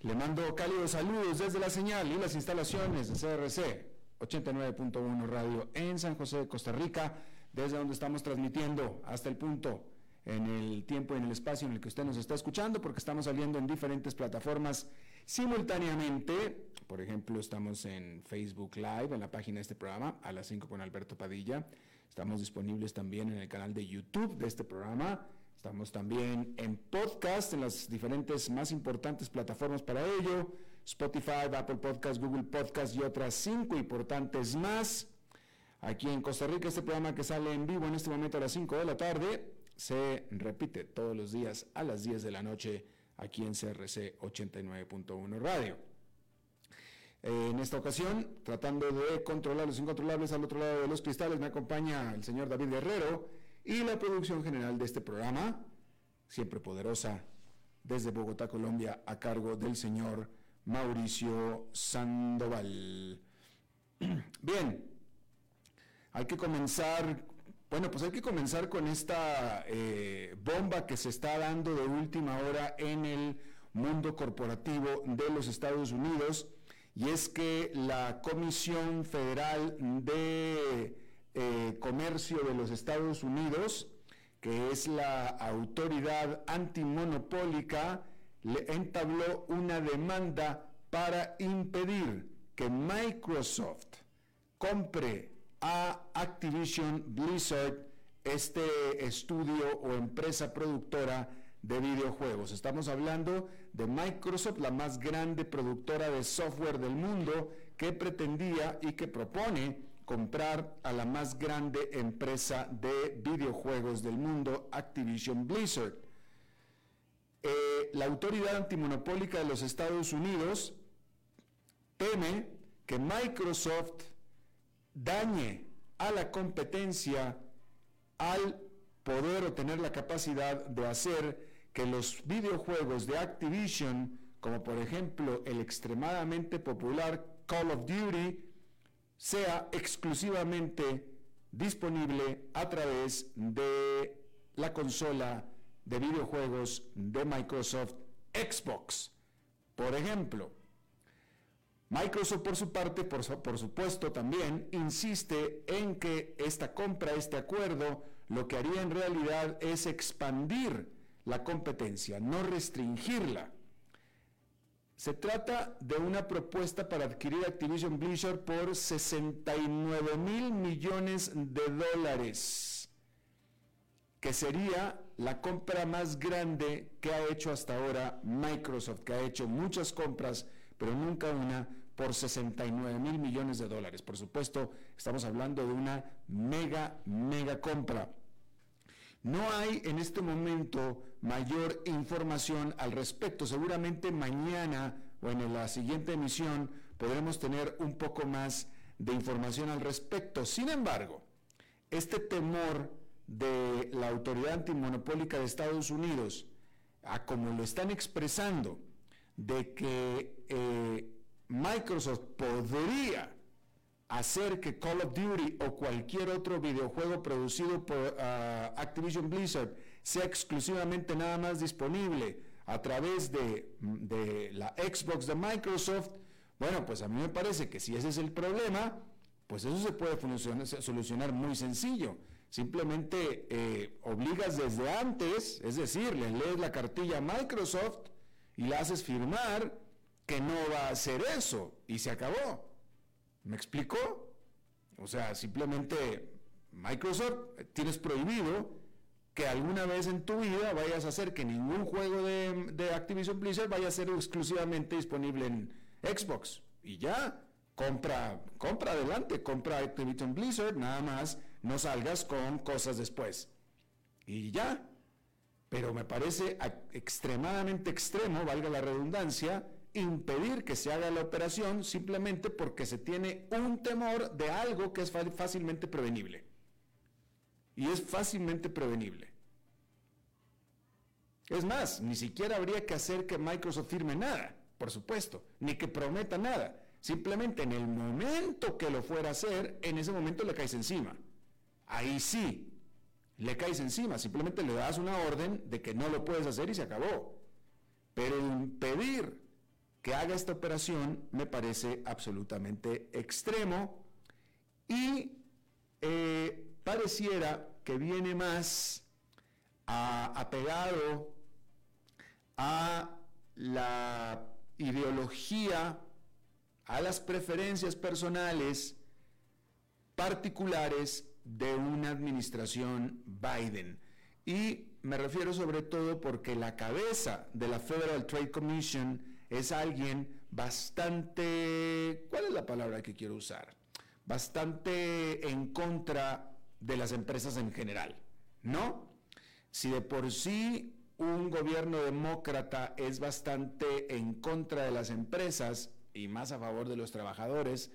le mando cálidos saludos desde la señal y las instalaciones de CRC 89.1 Radio en San José de Costa Rica, desde donde estamos transmitiendo hasta el punto en el tiempo y en el espacio en el que usted nos está escuchando, porque estamos saliendo en diferentes plataformas simultáneamente. Por ejemplo, estamos en Facebook Live, en la página de este programa, a las 5 con Alberto Padilla. Estamos disponibles también en el canal de YouTube de este programa Estamos también en podcast, en las diferentes más importantes plataformas para ello, Spotify, Apple Podcast, Google Podcast y otras cinco importantes más. Aquí en Costa Rica, este programa que sale en vivo en este momento a las 5 de la tarde, se repite todos los días a las 10 de la noche aquí en CRC 89.1 Radio. En esta ocasión, tratando de controlar los incontrolables al otro lado de los cristales, me acompaña el señor David Guerrero y la producción general de este programa, siempre poderosa, desde Bogotá, Colombia, a cargo del señor Mauricio Sandoval. Bien, hay que comenzar, bueno, pues hay que comenzar con esta eh, bomba que se está dando de última hora en el mundo corporativo de los Estados Unidos, y es que la Comisión Federal de eh, comercio de los Estados Unidos, que es la autoridad antimonopólica, le entabló una demanda para impedir que Microsoft compre a Activision Blizzard, este estudio o empresa productora de videojuegos. Estamos hablando de Microsoft, la más grande productora de software del mundo, que pretendía y que propone comprar a la más grande empresa de videojuegos del mundo, Activision Blizzard. Eh, la autoridad antimonopólica de los Estados Unidos teme que Microsoft dañe a la competencia al poder o tener la capacidad de hacer que los videojuegos de Activision, como por ejemplo el extremadamente popular Call of Duty, sea exclusivamente disponible a través de la consola de videojuegos de Microsoft Xbox. Por ejemplo, Microsoft por su parte, por, por, supuesto, también insiste en que esta compra, este acuerdo, lo que haría en realidad es expandir la competencia, no restringirla. Se trata de una propuesta para adquirir Activision Blizzard por 69 mil millones de dólares, que sería la compra más grande que ha hecho hasta ahora Microsoft, que ha hecho muchas compras, pero nunca una por 69 mil millones de dólares. Por supuesto, estamos hablando de una mega, mega compra. No hay en este momento mayor información al respecto. Seguramente mañana o en la siguiente emisión podremos tener un poco más de información al respecto. Sin embargo, este temor de la autoridad antimonopólica de Estados Unidos, a como lo están expresando, de que eh, Microsoft podría hacer que Call of Duty o cualquier otro videojuego producido por ah, Activision Blizzard sea exclusivamente nada más disponible a través de, la Xbox de Microsoft, bueno, pues a mí me parece que si ese es el problema, pues eso se puede solucionar muy sencillo. Simplemente eh, obligas desde antes, es decir, le lees la cartilla a Microsoft y le haces firmar que no va a hacer eso y se acabó. ¿Me explicó? O sea, simplemente Microsoft tienes prohibido que alguna vez en tu vida vayas a hacer que ningún juego de, de Activision Blizzard vaya a ser exclusivamente disponible en Xbox. Y ya, compra, compra adelante, compra Activision Blizzard, nada más no salgas con cosas después. Y ya. Pero me parece extremadamente extremo, valga la redundancia, impedir que se haga la operación simplemente porque se tiene un temor de algo que es fácilmente prevenible. Y es fácilmente prevenible. Es más, ni siquiera habría que hacer que Microsoft firme nada, por supuesto, ni que prometa nada. Simplemente en el momento que lo fuera a hacer, en ese momento le caes encima ahí sí, le caes encima, simplemente le das una orden de que no lo puedes hacer y se acabó. Pero impedir que haga esta operación me parece absolutamente extremo y eh, pareciera que viene más apegado a la ideología, a las preferencias personales particulares de una administración Biden. Y me refiero sobre todo porque la cabeza de la Federal Trade Commission es alguien bastante, ¿cuál es la palabra que quiero usar? Bastante en contra de las empresas en general, ¿no? Si de por sí un gobierno demócrata es bastante en contra de las empresas y más a favor de los trabajadores,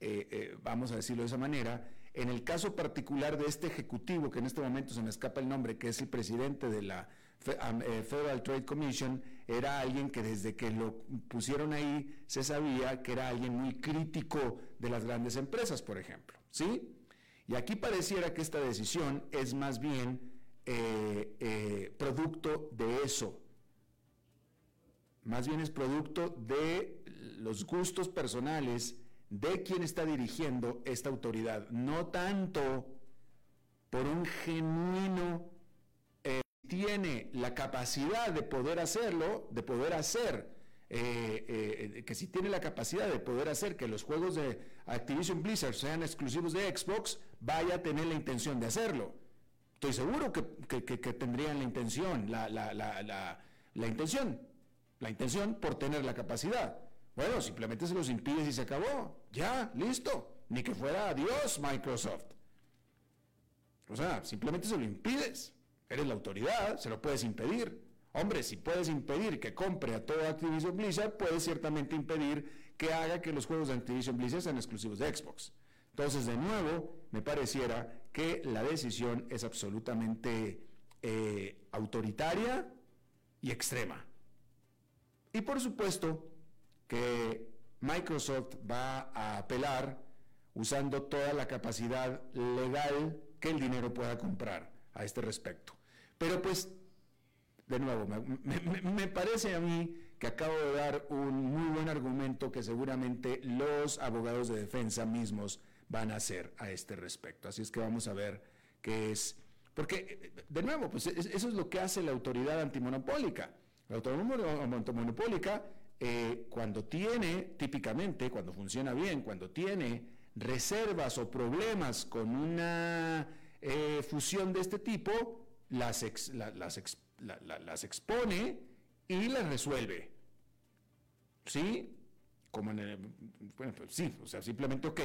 eh, eh, vamos a decirlo de esa manera, en el caso particular de este ejecutivo, que en este momento se me escapa el nombre, que es el presidente de la eh, Federal Trade Commission, era alguien que desde que lo pusieron ahí se sabía que era alguien muy crítico de las grandes empresas, por ejemplo. ¿Sí? Y aquí pareciera que esta decisión es más bien eh, eh, producto de eso. Más bien es producto de los gustos personales de quien está dirigiendo esta autoridad, no tanto por un genuino eh, tiene la capacidad de poder hacerlo, de poder hacer, que si tiene la capacidad de poder hacer que los juegos de Activision Blizzard sean exclusivos de Xbox, vaya a tener la intención de hacerlo. Estoy seguro que, tendrían la intención, la, la intención, la intención por tener la capacidad. Bueno, simplemente se los impides y se acabó. Ya, listo. Ni que fuera adiós Microsoft. O sea, simplemente se lo impides. Eres la autoridad, se lo puedes impedir. Hombre, si puedes impedir que compre a todo Activision Blizzard, puedes ciertamente impedir que haga que los juegos de Activision Blizzard sean exclusivos de Xbox. Entonces, de nuevo, me pareciera que la decisión es absolutamente eh, autoritaria y extrema. Y por supuesto, que Microsoft va a apelar usando toda la capacidad legal que el dinero pueda comprar a este respecto. Pero pues, de nuevo, me, parece a mí que acabo de dar un muy buen argumento que seguramente los abogados de defensa mismos van a hacer a este respecto. Así es que vamos a ver qué es. Porque, de nuevo, pues eso es lo que hace la autoridad antimonopólica. La autoridad antimonopólica eh, cuando tiene, típicamente, cuando funciona bien, cuando tiene reservas o problemas con una eh, fusión de este tipo, las, las, expone y las resuelve. ¿Sí? Como en bueno, pues sí, o sea, simplemente, ok,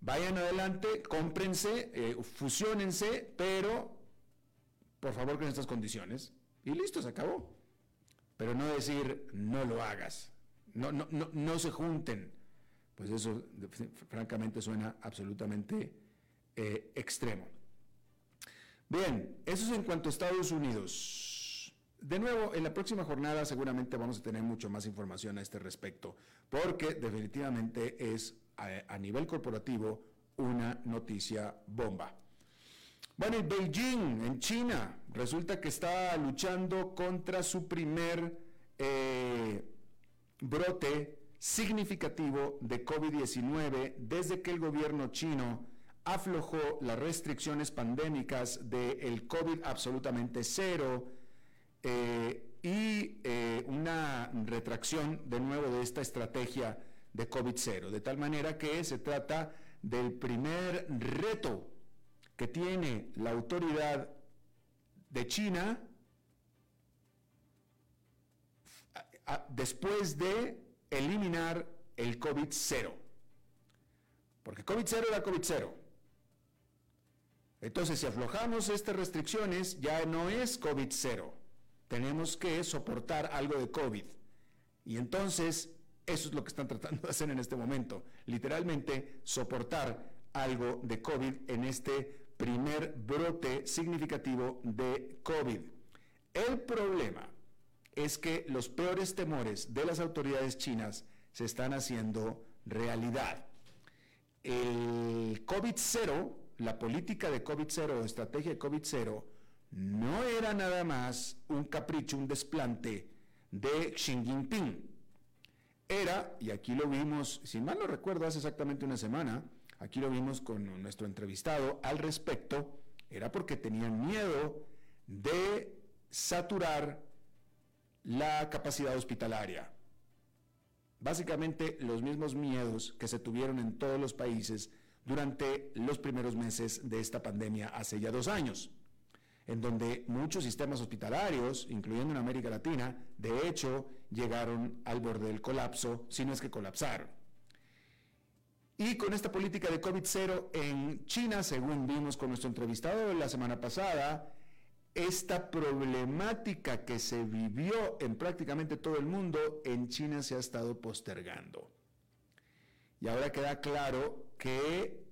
vayan adelante, cómprense, eh, fusionense, pero por favor con estas condiciones. Y listo, se acabó pero no decir no lo hagas, no, no, no, no se junten, pues eso francamente suena absolutamente eh, extremo. Bien, eso es en cuanto a Estados Unidos. De nuevo, en la próxima jornada seguramente vamos a tener mucho más información a este respecto, porque definitivamente es a nivel corporativo una noticia bomba. Bueno, en Beijing, en China, resulta que está luchando contra su primer eh, brote significativo de COVID-19 desde que el gobierno chino aflojó las restricciones pandémicas del COVID absolutamente cero eh, y eh, una retracción de nuevo de esta estrategia de COVID cero, de tal manera que se trata del primer reto que tiene la autoridad de China después de eliminar el COVID cero. Porque COVID cero era COVID cero. Entonces, si aflojamos estas restricciones, ya no es COVID cero. Tenemos que soportar algo de COVID. Y entonces, eso es lo que están tratando de hacer en este momento. Literalmente, soportar algo de COVID en este primer brote significativo de COVID. El problema es que los peores temores de las autoridades chinas se están haciendo realidad. El COVID-0, la política de COVID-0 o estrategia de COVID-0, no era nada más un capricho, un desplante de Xi Jinping. Era, y aquí lo vimos, si mal no recuerdo, hace exactamente una semana, aquí lo vimos con nuestro entrevistado al respecto, era porque tenían miedo de saturar la capacidad hospitalaria. Básicamente los mismos miedos que se tuvieron en todos los países durante los primeros meses de esta pandemia hace ya dos años, en donde muchos sistemas hospitalarios, incluyendo en América Latina, de hecho llegaron al borde del colapso, si no es que colapsaron. Y con esta política de COVID-0 en China, según vimos con nuestro entrevistado la semana pasada, esta problemática que se vivió en prácticamente todo el mundo, en China se ha estado postergando. Y ahora queda claro que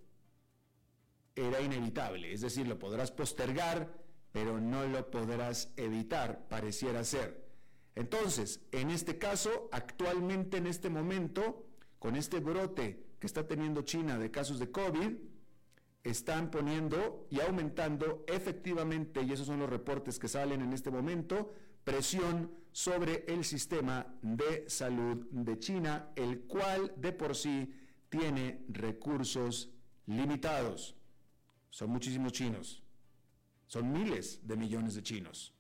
era inevitable, es decir, lo podrás postergar, pero no lo podrás evitar, pareciera ser. Entonces, en este caso, actualmente en este momento, con este brote que está teniendo China de casos de COVID, están poniendo y aumentando efectivamente, y esos son los reportes que salen en este momento, presión sobre el sistema de salud de China, el cual de por sí tiene recursos limitados. Son muchísimos chinos, son miles de millones de chinos.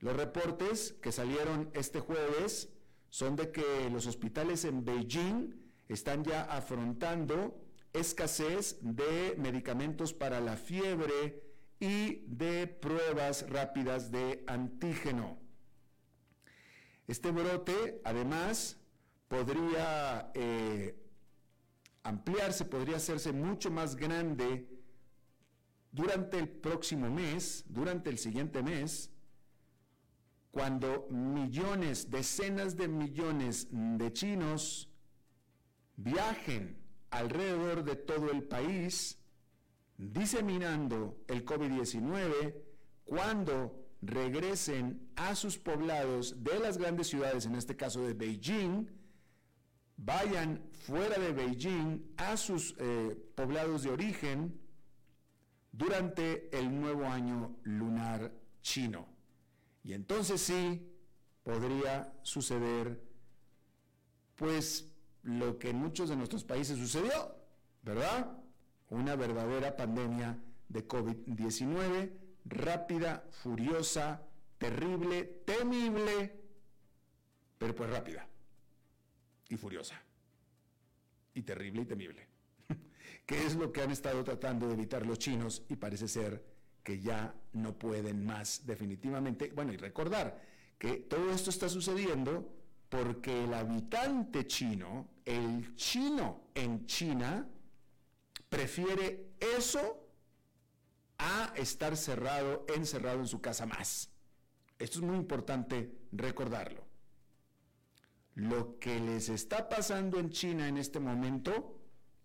Los reportes que salieron este jueves son de que los hospitales en Beijing están ya afrontando escasez de medicamentos para la fiebre y de pruebas rápidas de antígeno. Este brote, además, podría eh, ampliarse, podría hacerse mucho más grande durante el próximo mes, durante el siguiente mes, cuando millones, decenas de millones de chinos viajen alrededor de todo el país, diseminando el COVID-19 cuando regresen a sus poblados de las grandes ciudades, en este caso de Beijing, vayan fuera de Beijing a sus eh, poblados de origen durante el nuevo año lunar chino. Y entonces sí podría suceder, pues, lo que en muchos de nuestros países sucedió, ¿verdad? Una verdadera pandemia de COVID-19, rápida, furiosa, terrible, temible, pero pues rápida y furiosa. Y terrible y temible. ¿Qué es lo que han estado tratando de evitar los chinos y parece ser que ya no pueden más definitivamente. Bueno, y recordar que todo esto está sucediendo porque el habitante chino, el chino en China, prefiere eso a estar cerrado, encerrado en su casa más. Esto es muy importante recordarlo. Lo que les está pasando en China en este momento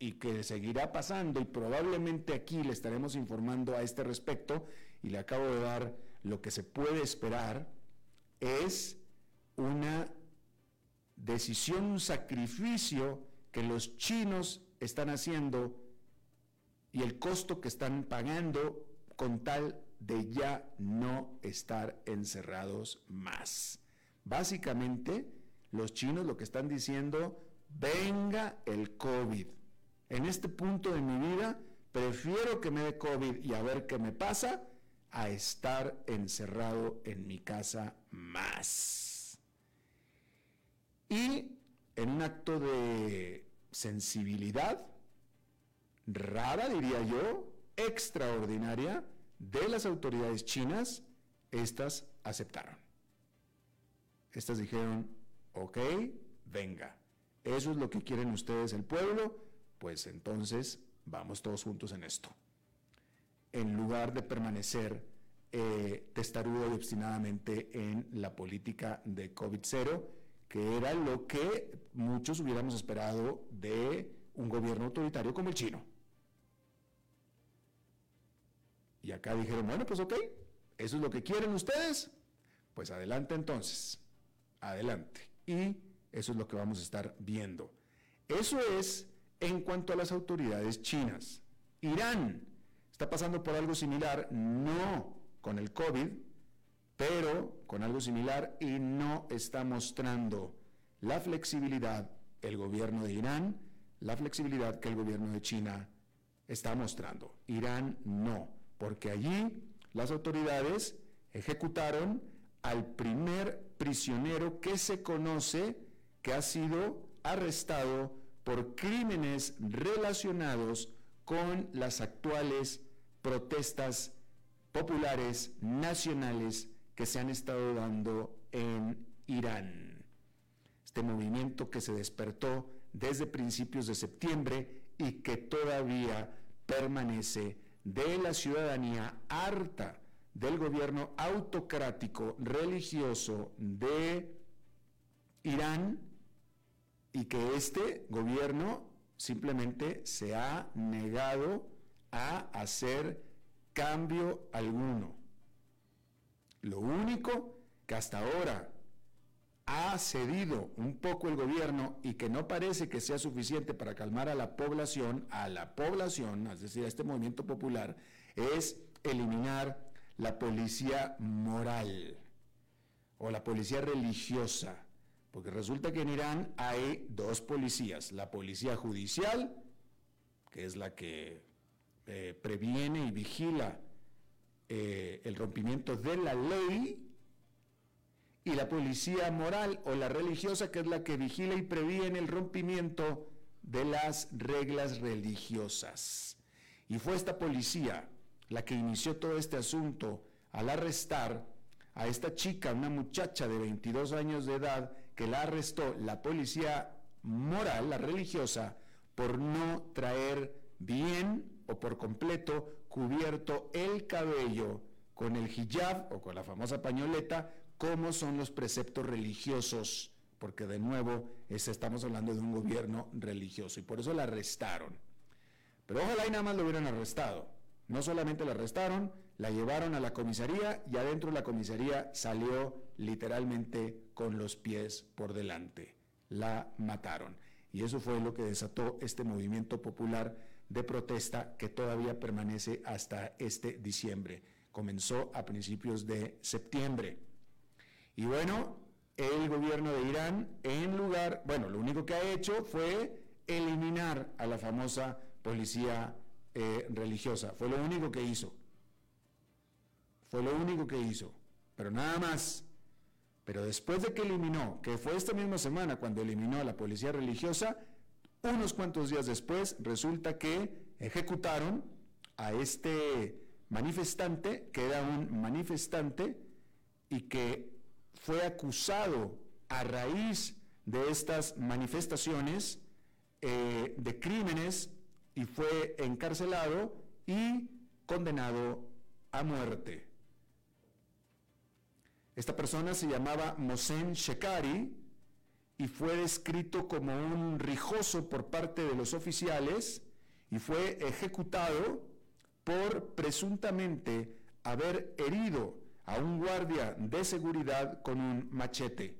y que seguirá pasando y probablemente aquí le estaremos informando a este respecto y le acabo de dar lo que se puede esperar es una decisión, un sacrificio que los chinos están haciendo y el costo que están pagando con tal de ya no estar encerrados más. Básicamente, los chinos lo que están diciendo, venga el COVID. En este punto de mi vida, prefiero que me dé COVID y a ver qué me pasa, a estar encerrado en mi casa más. Y en un acto de sensibilidad, rara diría yo, extraordinaria, de las autoridades chinas, estas aceptaron. Estas dijeron, ok, venga, eso es lo que quieren ustedes el pueblo, pues entonces vamos todos juntos en esto. En lugar de permanecer eh, testarudo y obstinadamente en la política de COVID-0, que era lo que muchos hubiéramos esperado de un gobierno autoritario como el chino. Y acá dijeron, bueno, pues ok, eso es lo que quieren ustedes, pues adelante entonces, adelante. Y eso es lo que vamos a estar viendo. Eso es en cuanto a las autoridades chinas. Irán está pasando por algo similar, no con el COVID, pero con algo similar y no está mostrando la flexibilidad el gobierno de Irán, la flexibilidad que el gobierno de China está mostrando. Irán no, porque allí las autoridades ejecutaron al primer prisionero que se conoce que ha sido arrestado por crímenes relacionados con las actuales protestas populares nacionales que se han estado dando en Irán. Este movimiento que se despertó desde principios de septiembre y que todavía permanece de la ciudadanía harta del gobierno autocrático religioso de Irán y que este gobierno simplemente se ha negado a hacer cambio alguno. Lo único que hasta ahora ha cedido un poco el gobierno y que no parece que sea suficiente para calmar a la población, a la población, es decir, a este movimiento popular, es eliminar la policía moral o la policía religiosa. Porque resulta que en Irán hay dos policías, la policía judicial, que es la que eh, previene y vigila eh, el rompimiento de la ley, y la policía moral o la religiosa, que es la que vigila y previene el rompimiento de las reglas religiosas. Y fue esta policía la que inició todo este asunto al arrestar a esta chica, una muchacha de 22 años de edad, que la arrestó la policía moral, la religiosa, por no traer bien o por completo cubierto el cabello con el hijab o con la famosa pañoleta, como son los preceptos religiosos, porque de nuevo estamos hablando de un gobierno religioso y por eso la arrestaron. Pero ojalá y nada más lo hubieran arrestado. No solamente la arrestaron, la llevaron a la comisaría y adentro de la comisaría salió literalmente con los pies por delante. La mataron. Y eso fue lo que desató este movimiento popular de protesta que todavía permanece hasta este diciembre. Comenzó a principios de septiembre. Y bueno, el gobierno de Irán, en lugar, bueno, lo único que ha hecho fue eliminar a la famosa policía eh, religiosa. Fue lo único que hizo. Fue lo único que hizo. Pero nada más. Pero después de que eliminó, que fue esta misma semana cuando eliminó a la policía religiosa, unos cuantos días después resulta que ejecutaron a este manifestante, que era un manifestante y que fue acusado a raíz de estas manifestaciones eh, de crímenes y fue encarcelado y condenado a muerte. Esta persona se llamaba Mohsen Shekari y fue descrito como un rijoso por parte de los oficiales y fue ejecutado por presuntamente haber herido a un guardia de seguridad con un machete,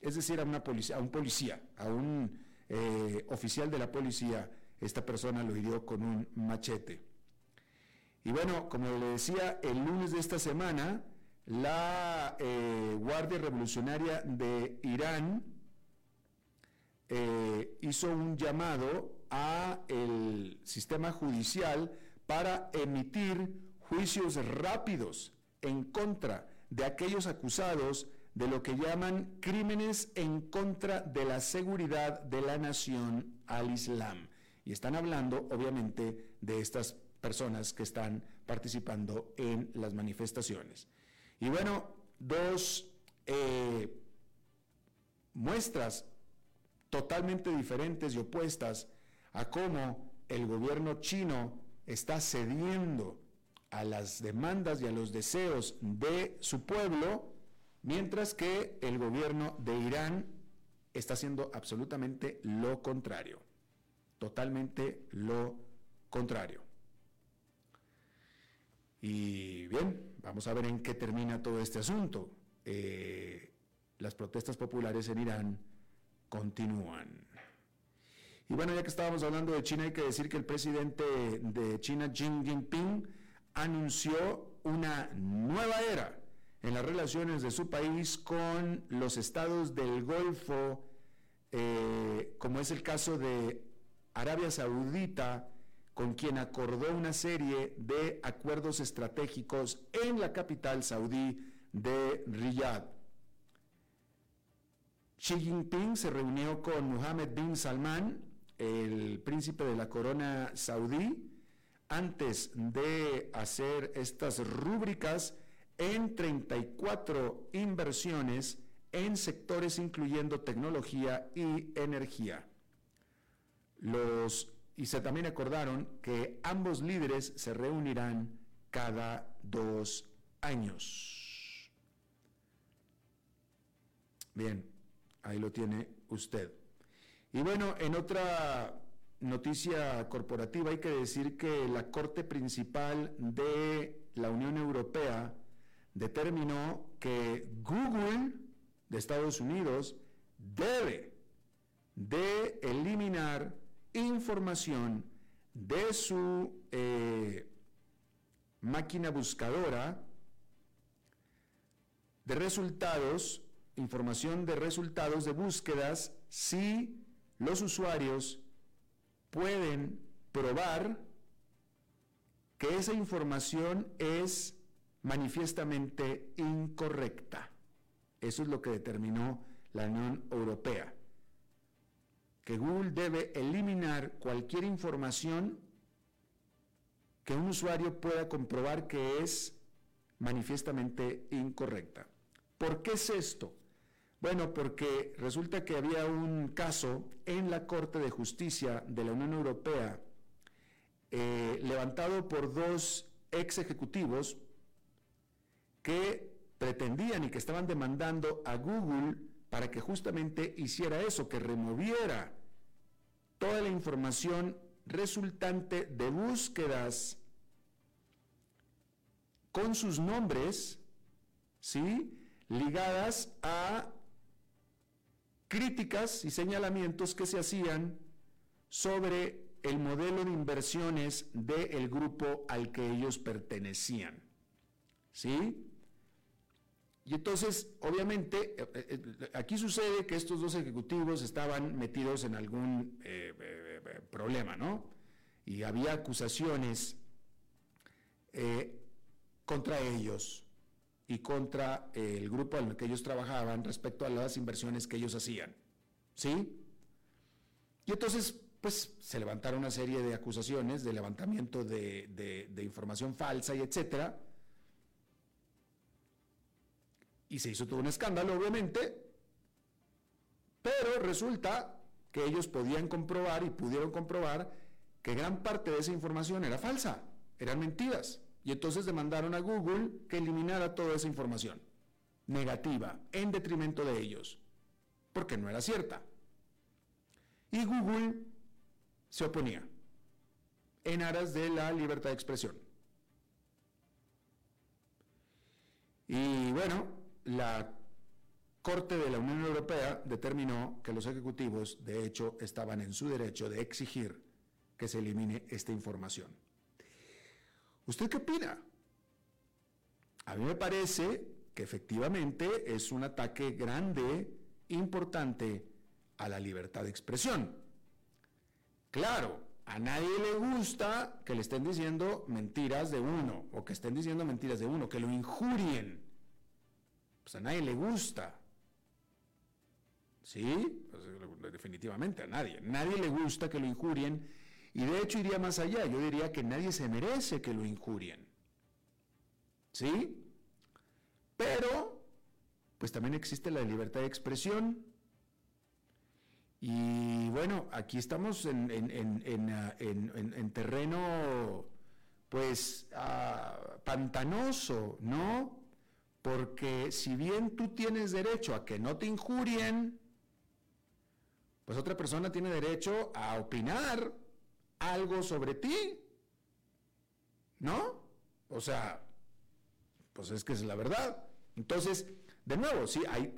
es decir, a un policía, a un eh, oficial de la policía esta persona lo hirió con un machete. Y bueno, como le decía, el lunes de esta semana, la eh, Guardia Revolucionaria de Irán eh, hizo un llamado a el sistema judicial para emitir juicios rápidos en contra de aquellos acusados de lo que llaman crímenes en contra de la seguridad de la nación al Islam. Y están hablando, obviamente, de estas personas que están participando en las manifestaciones. Y bueno, dos eh, muestras totalmente diferentes y opuestas a cómo el gobierno chino está cediendo a las demandas y a los deseos de su pueblo, mientras que el gobierno de Irán está haciendo absolutamente lo contrario, totalmente lo contrario. Y bien, vamos a ver en qué termina todo este asunto. Eh, las protestas populares en Irán continúan. Y bueno, ya que estábamos hablando de China, hay que decir que el presidente de China, Xi Jinping, anunció una nueva era en las relaciones de su país con los estados del Golfo, eh, como es el caso de Arabia Saudita, con quien acordó una serie de acuerdos estratégicos en la capital saudí de Riyadh. Xi Jinping se reunió con Mohammed bin Salman, el príncipe de la corona saudí, antes de hacer estas rúbricas en 34 inversiones en sectores incluyendo tecnología y energía. Los y se también acordaron que ambos líderes se reunirán cada dos años. Bien, ahí lo tiene usted. Y bueno, en otra noticia corporativa hay que decir que la Corte Principal de la Unión Europea determinó que Google de Estados Unidos debe de eliminar información de su eh, máquina buscadora de resultados, información de resultados de búsquedas, si los usuarios pueden probar que esa información es manifiestamente incorrecta. Eso es lo que determinó la Unión Europea que Google debe eliminar cualquier información que un usuario pueda comprobar que es manifiestamente incorrecta. ¿Por qué es esto? Bueno, porque resulta que había un caso en la Corte de Justicia de la Unión Europea eh, levantado por dos ex ejecutivos que pretendían y que estaban demandando a Google para que justamente hiciera eso, que removiera toda la información resultante de búsquedas con sus nombres, ¿sí? Ligadas a críticas y señalamientos que se hacían sobre el modelo de inversiones del grupo al que ellos pertenecían. ¿Sí? Y entonces, obviamente, eh, eh, eh, aquí sucede que estos dos ejecutivos estaban metidos en algún problema, ¿no? Y había acusaciones contra ellos y contra el grupo en el que ellos trabajaban respecto a las inversiones que ellos hacían, ¿sí? Y entonces, pues, se levantaron una serie de acusaciones de levantamiento de, de información falsa y etcétera y se hizo todo un escándalo, obviamente, pero resulta que ellos podían comprobar y pudieron comprobar que gran parte de esa información era falsa, eran mentiras. Y entonces demandaron a Google que eliminara toda esa información negativa en detrimento de ellos, porque no era cierta. Y Google se oponía en aras de la libertad de expresión. Y bueno, la Corte de la Unión Europea determinó que los ejecutivos, de hecho, estaban en su derecho de exigir que se elimine esta información. ¿Usted qué opina? A mí me parece que efectivamente es un ataque grande, importante a la libertad de expresión. Claro, a nadie le gusta que le estén diciendo mentiras de uno, o que estén diciendo mentiras de uno, que lo injurien. Pues a nadie le gusta. ¿Sí? Pues, definitivamente a nadie. Nadie le gusta que lo injurien. Y de hecho iría más allá. Yo diría que nadie se merece que lo injurien. ¿Sí? Pero, pues también existe la libertad de expresión. Y bueno, aquí estamos en, en, terreno, pues, ah, pantanoso, ¿no? Porque si bien tú tienes derecho a que no te injurien, pues otra persona tiene derecho a opinar algo sobre ti, ¿no? O sea, pues es que es la verdad. Entonces, de nuevo, sí, hay,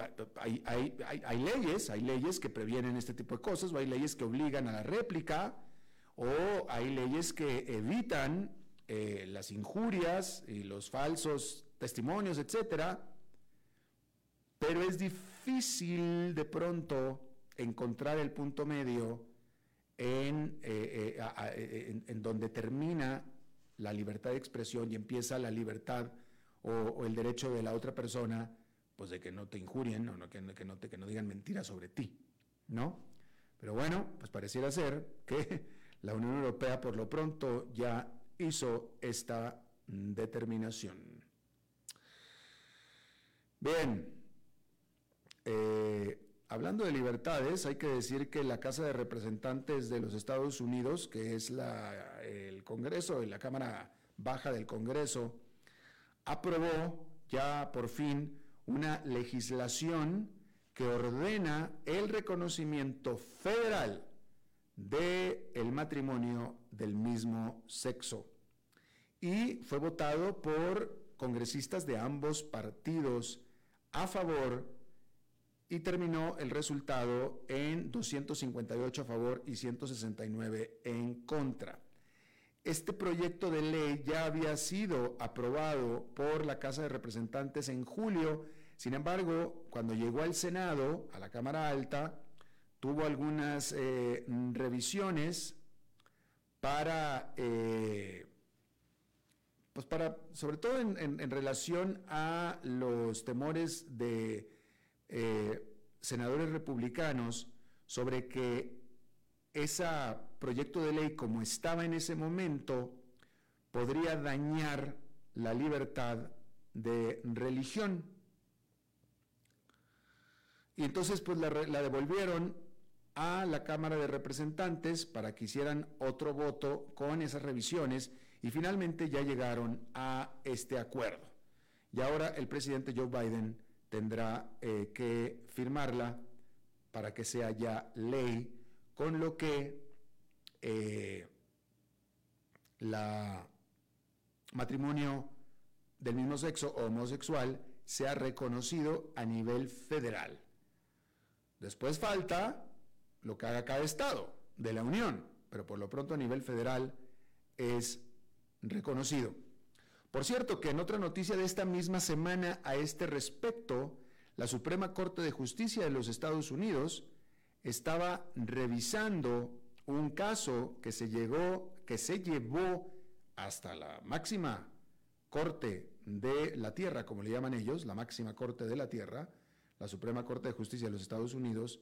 hay, leyes, hay leyes que previenen este tipo de cosas, o hay leyes que obligan a la réplica, o hay leyes que evitan eh, las injurias y los falsos testimonios, etcétera. Pero es difícil de pronto encontrar el punto medio en, eh, eh, en donde termina la libertad de expresión y empieza la libertad o, el derecho de la otra persona, pues de que no te injurien o que, no te, que no digan mentiras sobre ti, ¿no? Pero bueno, pues pareciera ser que la Unión Europea por lo pronto ya hizo esta determinación. Bien, eh, hablando de libertades, hay que decir que la Casa de Representantes de los Estados Unidos, que es el Congreso la Cámara Baja del Congreso, aprobó ya por fin una legislación que ordena el reconocimiento federal del el matrimonio del mismo sexo. Y fue votado por congresistas de ambos partidos a favor y terminó el resultado en 258 a favor y 169 en contra. Este proyecto de ley ya había sido aprobado por la Casa de Representantes en julio, sin embargo, cuando llegó al Senado, a la Cámara Alta, tuvo algunas eh, revisiones para, eh, pues para, sobre todo en, relación a los temores de eh, senadores republicanos sobre que ese proyecto de ley como estaba en ese momento podría dañar la libertad de religión. Y entonces pues la, devolvieron a la Cámara de Representantes para que hicieran otro voto con esas revisiones y finalmente ya llegaron a este acuerdo. Y ahora el presidente Joe Biden tendrá eh, que firmarla para que sea ya ley con lo que eh, la matrimonio del mismo sexo o homosexual sea reconocido a nivel federal. Después falta lo que haga cada estado de la Unión, pero por lo pronto a nivel federal es reconocido. Por cierto, que en otra noticia de esta misma semana a este respecto, la Suprema Corte de Justicia de los Estados Unidos estaba revisando un caso que se llegó, que se llevó hasta la máxima corte de la tierra, como le llaman ellos, la máxima corte de la tierra, la Suprema Corte de Justicia de los Estados Unidos,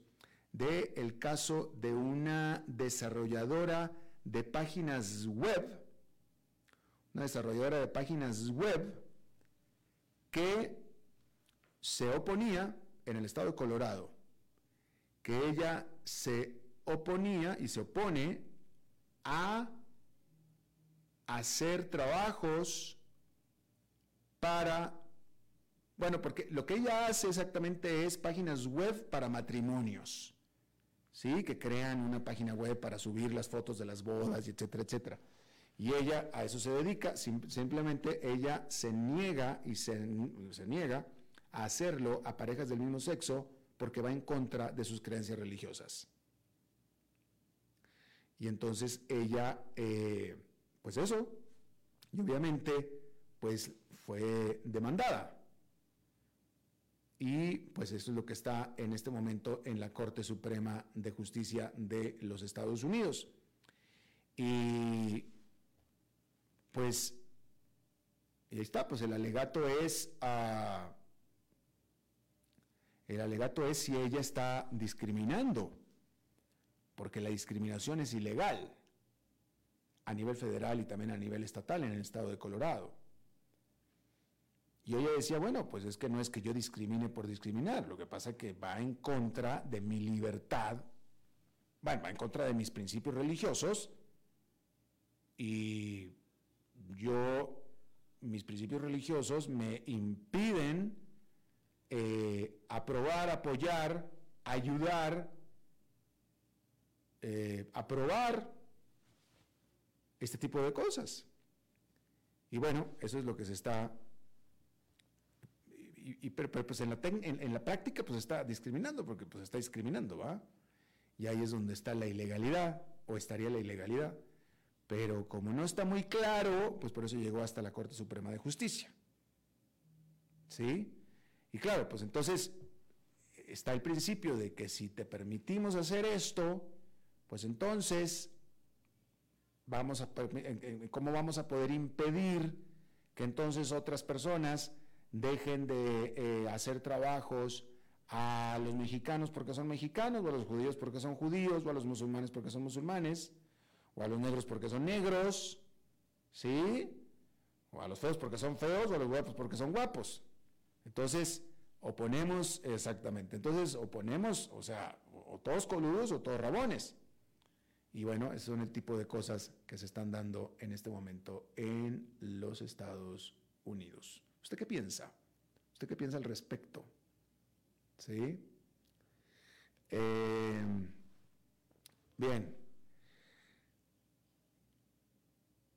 de el caso de una desarrolladora de páginas web, una desarrolladora de páginas web que se oponía en el estado de Colorado que ella se oponía y se opone a hacer trabajos para, bueno, porque lo que ella hace exactamente es páginas web para matrimonios, ¿sí? Que crean una página web para subir las fotos de las bodas, etcétera, etcétera. Y ella a eso se dedica, simplemente ella se niega y se, niega a hacerlo a parejas del mismo sexo porque va en contra de sus creencias religiosas. Y entonces ella, eh, pues eso, y obviamente, pues fue demandada. y pues eso es lo que está en este momento en la Corte Suprema de Justicia de los Estados Unidos. Y pues ahí está, pues el alegato es ah, el alegato es si ella está discriminando, porque la discriminación es ilegal a nivel federal y también a nivel estatal en el estado de Colorado. Y ella decía, bueno, pues es que no es que yo discrimine por discriminar, lo que pasa es que va en contra de mi libertad, va, en contra de mis principios religiosos y yo, mis principios religiosos me impiden eh, aprobar, apoyar, ayudar, eh, aprobar este tipo de cosas. Y bueno, eso es lo que se está y, pero, pues en la, en, la práctica pues está discriminando, porque pues está discriminando, ¿va? Y ahí es donde está la ilegalidad, o estaría la ilegalidad. Pero como no está muy claro, pues por eso llegó hasta la Corte Suprema de Justicia. ¿Sí? Y claro, pues entonces está el principio de que si te permitimos hacer esto, pues entonces vamos a cómo vamos a poder impedir que entonces otras personas dejen de eh, hacer trabajos a los mexicanos porque son mexicanos, o a los judíos porque son judíos, o a los musulmanes porque son musulmanes, o a los negros porque son negros, ¿sí? O a los feos porque son feos, o a los guapos porque son guapos. Entonces, oponemos, exactamente, entonces oponemos, o sea, o todos coludos o todos rabones. Y bueno, esos son el tipo de cosas que se están dando en este momento en los Estados Unidos. ¿Usted qué piensa? ¿Usted qué piensa al respecto? ¿Sí? Eh, bien.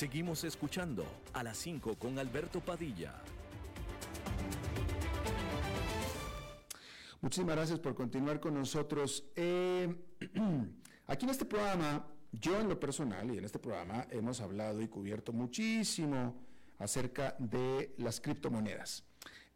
Seguimos escuchando a las 5 con Alberto Padilla. Muchísimas gracias por continuar con nosotros. Eh, aquí en este programa, yo en lo personal y en este programa hemos hablado y cubierto muchísimo acerca de las criptomonedas.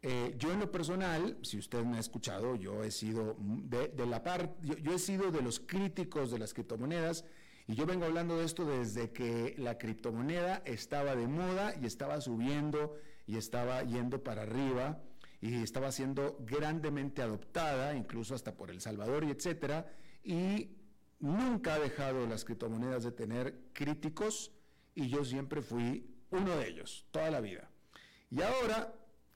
Eh, yo en lo personal, si usted me ha escuchado, yo he sido de, la parte, yo, he sido de los críticos de las criptomonedas y yo vengo hablando de esto desde que la criptomoneda estaba de moda y estaba subiendo y estaba yendo para arriba y estaba siendo grandemente adoptada, incluso hasta por El Salvador y etcétera, y nunca ha dejado las criptomonedas de tener críticos y yo siempre fui uno de ellos, toda la vida. Y ahora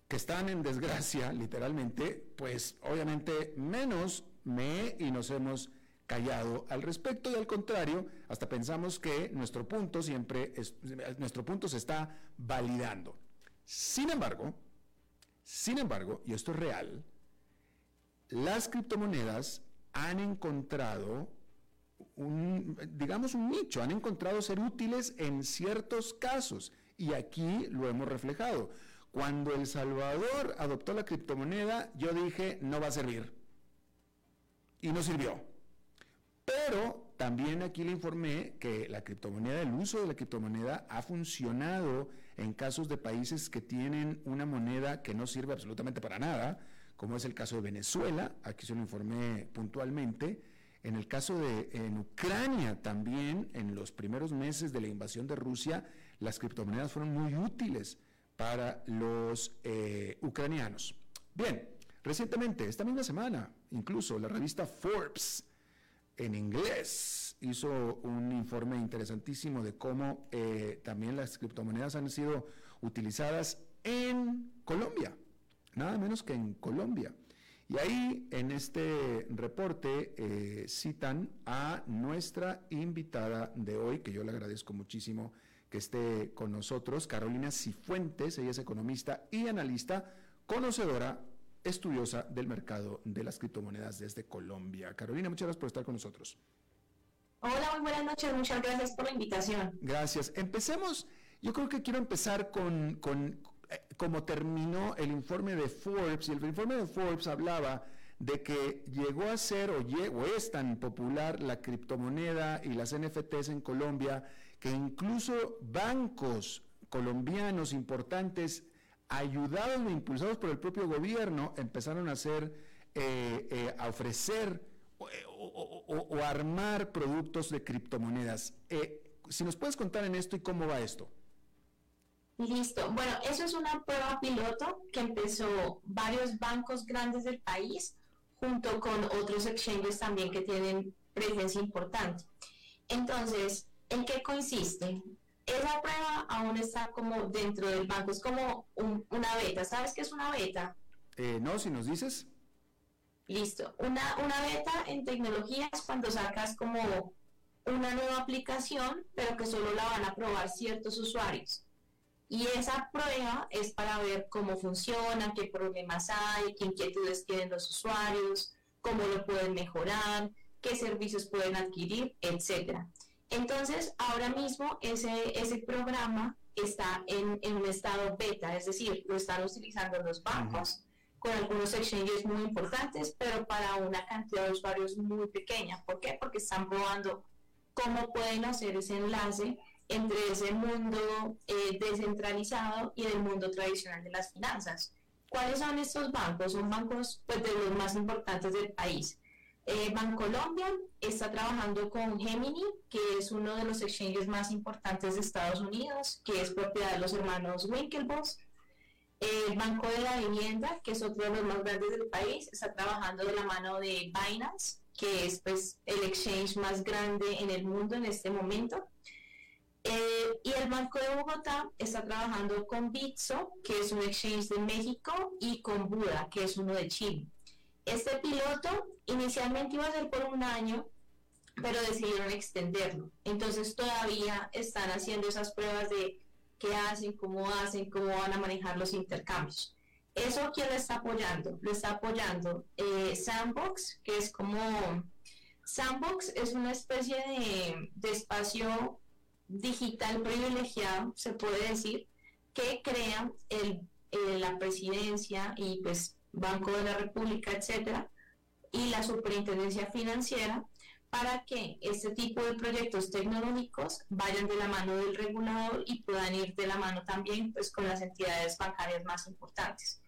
que están en desgracia, literalmente, pues obviamente menos me y nos hemos callado al respecto y al contrario, hasta pensamos que nuestro punto siempre es, nuestro punto se está validando. Sin embargo, sin embargo, y esto es real, las criptomonedas han encontrado un, digamos, un nicho, han encontrado ser útiles en ciertos casos y aquí lo hemos reflejado. Cuando El Salvador adoptó la criptomoneda, yo dije, no va a servir. Y no sirvió. Pero también aquí le informé que la criptomoneda, el uso de la criptomoneda ha funcionado en casos de países que tienen una moneda que no sirve absolutamente para nada, como es el caso de Venezuela, aquí se lo informé puntualmente. En el caso de en Ucrania también, en los primeros meses de la invasión de Rusia, las criptomonedas fueron muy útiles para los eh, ucranianos. Bien, recientemente, esta misma semana, incluso la revista Forbes en inglés hizo un informe interesantísimo de cómo eh, también las criptomonedas han sido utilizadas en Colombia, nada menos que en Colombia. Y ahí en este reporte eh, citan a nuestra invitada de hoy, que yo le agradezco muchísimo que esté con nosotros, Carolina Cifuentes, ella es economista y analista, conocedora, estudiosa del mercado de las criptomonedas desde Colombia. Carolina, muchas gracias por estar con nosotros. Hola, muy buenas noches, muchas gracias por la invitación. Gracias. Empecemos, yo creo que quiero empezar con, con eh, como terminó el informe de Forbes, y el informe de Forbes hablaba de que llegó a ser o, o es tan popular la criptomoneda y las NFTs en Colombia que incluso bancos colombianos importantes, ayudados e impulsados por el propio gobierno, empezaron a hacer, eh, eh, a ofrecer o, armar productos de criptomonedas. si nos puedes contar en esto y cómo va esto. Listo. Bueno, eso es una prueba piloto que empezó varios bancos grandes del país junto con otros exchanges también que tienen presencia importante. Entonces, ¿en qué consiste? Esa prueba aún está como dentro del banco, es como una beta. ¿Sabes qué es una beta? Eh, no, si nos dices. Listo. Una, una beta en tecnología es cuando sacas como una nueva aplicación, pero que solo la van a probar ciertos usuarios. Y esa prueba es para ver cómo funciona, qué problemas hay, qué inquietudes tienen los usuarios, cómo lo pueden mejorar, qué servicios pueden adquirir, etc. Entonces, ahora mismo ese, ese programa está en, en, un estado beta, es decir, lo están utilizando los bancos con algunos exchanges muy importantes, pero para una cantidad de usuarios muy pequeña. ¿Por qué? Porque están probando cómo pueden hacer ese enlace entre ese mundo eh, descentralizado y el mundo tradicional de las finanzas. ¿Cuáles son estos bancos? Son bancos pues, de los más importantes del país. Eh, Bancolombia está trabajando con Gemini, que es uno de los exchanges más importantes de Estados Unidos, que es propiedad de los hermanos Winklevoss. El Banco de la Vivienda, que es otro de los más grandes del país, está trabajando de la mano de Binance, que es pues, el exchange más grande en el mundo en este momento. Eh, y el Banco de Bogotá está trabajando con Bitso, que es un exchange de México, y con Buda, que es uno de Chile. Este piloto inicialmente iba a ser por un año, pero decidieron extenderlo. Entonces todavía están haciendo esas pruebas de qué hacen, cómo hacen, cómo van a manejar los intercambios. ¿Eso quién lo está apoyando? Lo está apoyando eh, Sandbox, que es como... Sandbox es una especie de, espacio digital privilegiado, se puede decir, que crea el, la presidencia y pues Banco de la República, etcétera, y la superintendencia financiera para que este tipo de proyectos tecnológicos vayan de la mano del regulador y puedan ir de la mano también pues con las entidades bancarias más importantes.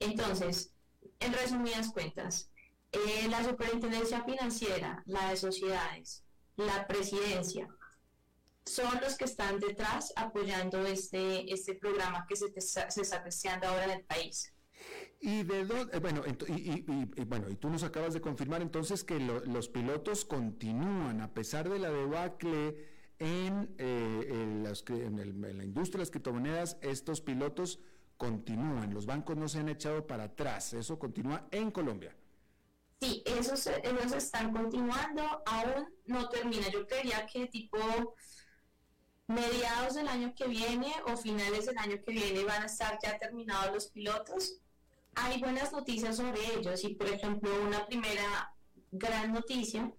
Entonces, en resumidas cuentas, eh, la superintendencia financiera, la de sociedades, la presidencia, son los que están detrás apoyando este, este programa que se, se está testeando ahora en el país. Y de dónde, eh, bueno, y, bueno, y tú nos acabas de confirmar entonces que los pilotos continúan a pesar de la debacle en, eh, en, la industria de las criptomonedas, estos pilotos continúan, los bancos no se han echado para atrás, eso continúa en Colombia. Sí, esos, esos están continuando, aún no termina. Yo creía que tipo mediados del año que viene o finales del año que viene van a estar ya terminados los pilotos. Hay buenas noticias sobre ellos y, por ejemplo, una primera gran noticia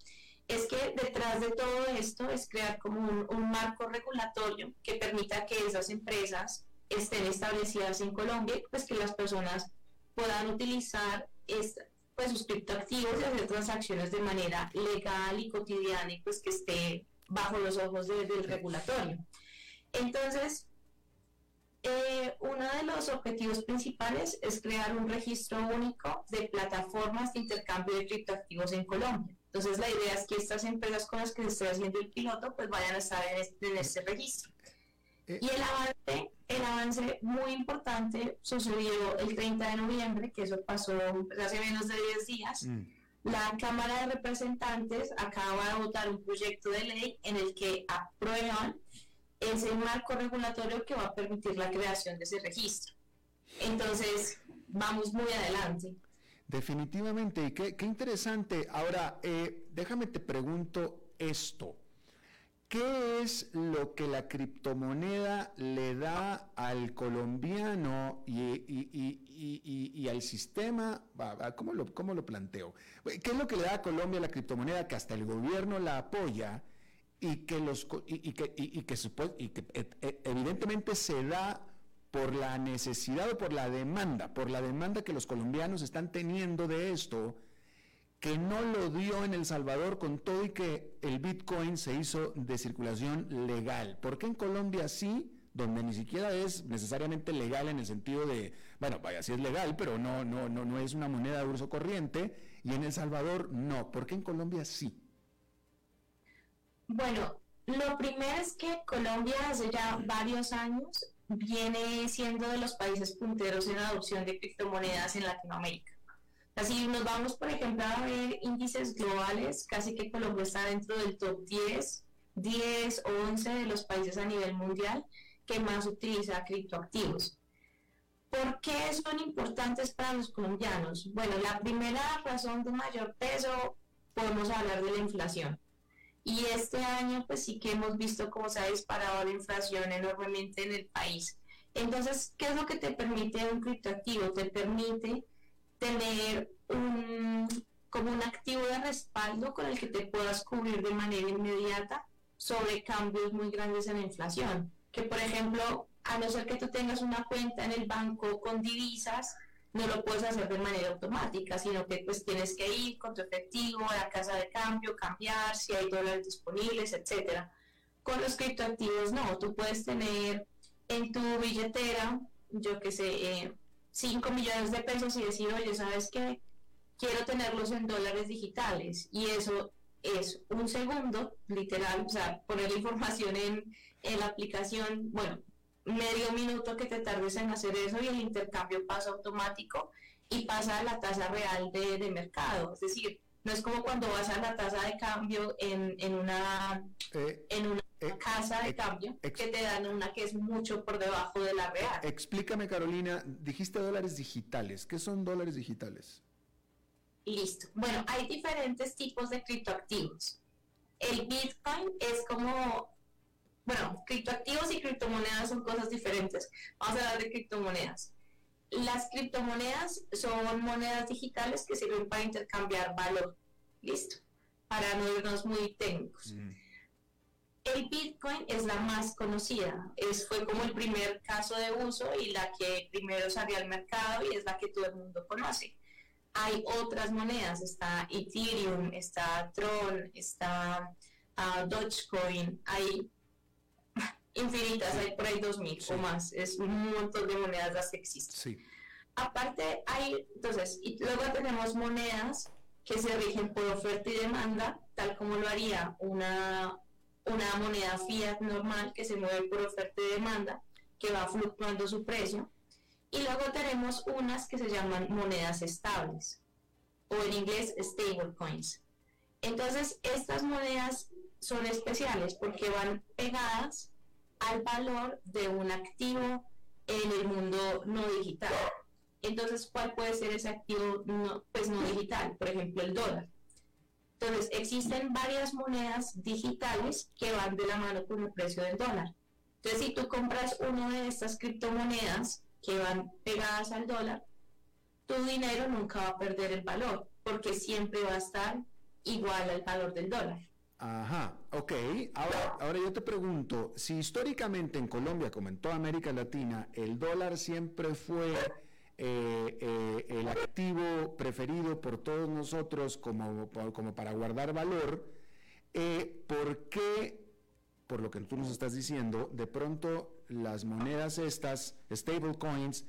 es que detrás de todo esto es crear como un, marco regulatorio que permita que esas empresas estén establecidas en Colombia, pues que las personas puedan utilizar pues, sus criptoactivos y hacer transacciones de manera legal y cotidiana y pues que esté bajo los ojos del regulatorio. Entonces, eh, uno de los objetivos principales es crear un registro único de plataformas de intercambio de criptoactivos en Colombia. Entonces, la idea es que estas empresas con las que se esté haciendo el piloto pues vayan a estar en este, en este registro. Eh, y el avance, el avance muy importante sucedió el 30 de noviembre, que eso pasó hace menos de 10 días. Mm. La Cámara de Representantes acaba de votar un proyecto de ley en el que aprueban ese marco regulatorio que va a permitir la creación de ese registro. Entonces, vamos muy adelante. Definitivamente, y qué, interesante. Ahora, eh, déjame te pregunto esto. ¿Qué es lo que la criptomoneda le da al colombiano y, al sistema? ¿Cómo lo, ¿Cómo lo planteo? ¿Qué es lo que le da a Colombia la criptomoneda que hasta el gobierno la apoya y que, los, y, que, y, que, e, e, evidentemente se da por la necesidad o por la demanda, por la demanda que los colombianos están teniendo de esto? que no lo dio en El Salvador con todo y que el Bitcoin se hizo de circulación legal. ¿Por qué en Colombia sí? donde ni siquiera es necesariamente legal en el sentido de, bueno, vaya, sí es legal, pero no, no, no, no es una moneda de uso corriente, y en El Salvador no. ¿Por qué en Colombia sí? Bueno, lo primero es que Colombia hace ya varios años viene siendo de los países punteros en adopción de criptomonedas en Latinoamérica. Así nos vamos, por ejemplo, a ver índices globales, casi que Colombia está dentro del top 10, 10 o 11 de los países a nivel mundial que más utiliza criptoactivos. ¿Por qué son importantes para los colombianos? Bueno, la primera razón de mayor peso podemos hablar de la inflación. Y este año pues sí que hemos visto cómo se ha disparado la inflación enormemente en el país. Entonces, ¿qué es lo que te permite un criptoactivo? Te permite tener un, como un activo de respaldo con el que te puedas cubrir de manera inmediata sobre cambios muy grandes en la inflación. Que por ejemplo, a no ser que tú tengas una cuenta en el banco con divisas, no lo puedes hacer de manera automática, sino que pues tienes que ir con tu efectivo a la casa de cambio, cambiar si hay dólares disponibles, etcétera. Con los criptoactivos no, tú puedes tener en tu billetera, yo que sé, eh, 5 millones de pesos y decir, oye, ¿sabes qué? Quiero tenerlos en dólares digitales. Y eso es un segundo, literal, o sea, poner la información en la aplicación, bueno, medio minuto que te tardes en hacer eso y el intercambio pasa automático y pasa a la tasa real de, de mercado. Es decir, no es como cuando vas a la tasa de cambio en, en una, eh, en una eh, casa de cambio que te dan una que es mucho por debajo de la real. Explícame, Carolina, dijiste dólares digitales. ¿Qué son dólares digitales? Listo. Bueno, hay diferentes tipos de criptoactivos. El Bitcoin es como, bueno, criptoactivos y criptomonedas son cosas diferentes. Vamos a hablar de criptomonedas. Las criptomonedas son monedas digitales que sirven para intercambiar valor. Listo. Para no irnos muy técnicos. Mm. El Bitcoin es la más conocida, es, fue como el primer caso de uso y la que primero salió al mercado y es la que todo el mundo conoce. Hay otras monedas, está Ethereum, está Tron, está uh, Dogecoin, hay infinitas, hay por ahí 2000 o más, es un montón de monedas las que existen. Aparte hay, entonces, y luego tenemos monedas que se rigen por oferta y demanda, tal como lo haría una una moneda fiat normal que se mueve por oferta y demanda, que va fluctuando su precio. Y luego tenemos unas que se llaman monedas estables, o en inglés stable coins. Entonces, estas monedas son especiales porque van pegadas al valor de un activo en el mundo no digital. Entonces, ¿cuál puede ser ese activo no, pues no digital? Por ejemplo, el dólar. Entonces, existen varias monedas digitales que van de la mano con el precio del dólar. Entonces, si tú compras una de estas criptomonedas que van pegadas al dólar, tu dinero nunca va a perder el valor, porque siempre va a estar igual al valor del dólar. Ajá, ok. Ahora, ahora yo te pregunto, si históricamente en Colombia, como en toda América Latina, el dólar siempre fue eh, eh, el activo preferido por todos nosotros como, como para guardar valor, eh, ¿por qué, por lo que tú nos estás diciendo, de pronto las monedas estas, stable coins,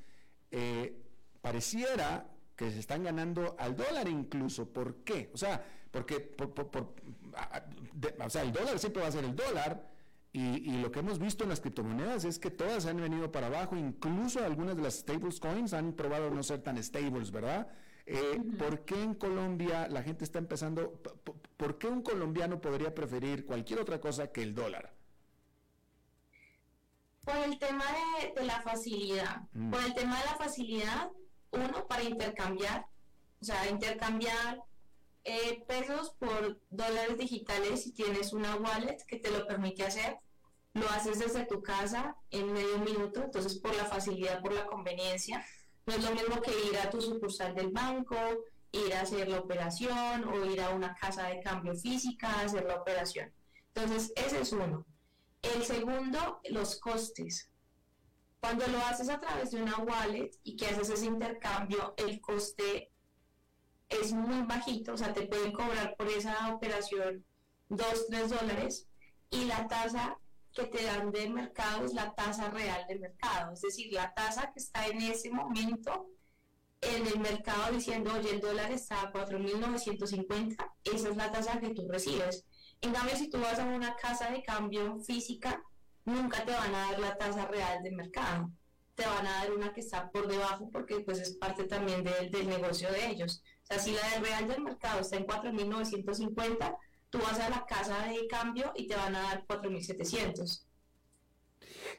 pareciera que se están ganando al dólar incluso? ¿Por qué? O sea, porque por, o sea, el dólar siempre va a ser el dólar, Y, lo que hemos visto en las criptomonedas es que todas han venido para abajo, incluso algunas de las stables coins han probado no ser tan stables, ¿verdad? Eh, ¿Por qué en Colombia la gente está empezando, por qué un colombiano podría preferir cualquier otra cosa que el dólar? Por el tema de, la facilidad. Mm. Por el tema de la facilidad, uno, para intercambiar, o sea, intercambiar eh, pesos por dólares digitales si tienes una wallet que te lo permite hacer. Lo haces desde tu casa en medio minuto, entonces por la facilidad, por la conveniencia. No es lo mismo que ir a tu sucursal del banco, ir a hacer la operación o ir a una casa de cambio física a hacer la operación. Entonces, ese es uno. El segundo, los costes. Cuando lo haces a través de una wallet y que haces ese intercambio, el coste es muy bajito, o sea, te pueden cobrar por esa operación 2, 3 dólares y la tasa que te dan de mercado es la tasa real de mercado, es decir, la tasa que está en ese momento en el mercado diciendo, oye, el dólar está a 4.950, esa es la tasa que tú recibes. En cambio, si tú vas a una casa de cambio física, nunca te van a dar la tasa real de mercado. Te van a dar una que está por debajo porque pues es parte también del, del negocio de ellos. Sea, si la del real del mercado está en 4.950, tú vas a la casa de cambio y te van a dar 4.700.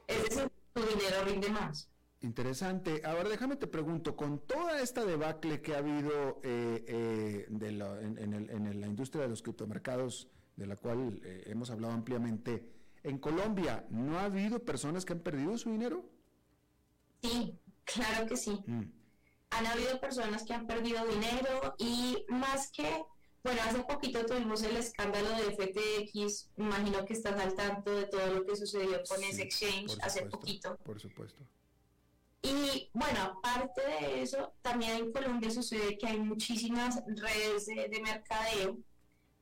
Es decir, tu dinero rinde más. Interesante. Ahora déjame te pregunto, con toda esta debacle que ha habido eh, eh, de en, la industria de los criptomercados, de la cual eh, hemos hablado ampliamente, en Colombia, ¿no ha habido personas que han perdido su dinero? Sí, claro que sí. Mm. Han habido personas que han perdido dinero y más que bueno, hace poquito tuvimos el escándalo de FTX, imagino que estás al tanto de todo lo que sucedió con ese exchange hace poquito. Por supuesto. Y bueno, aparte de eso, también en Colombia sucede que hay muchísimas redes de, mercadeo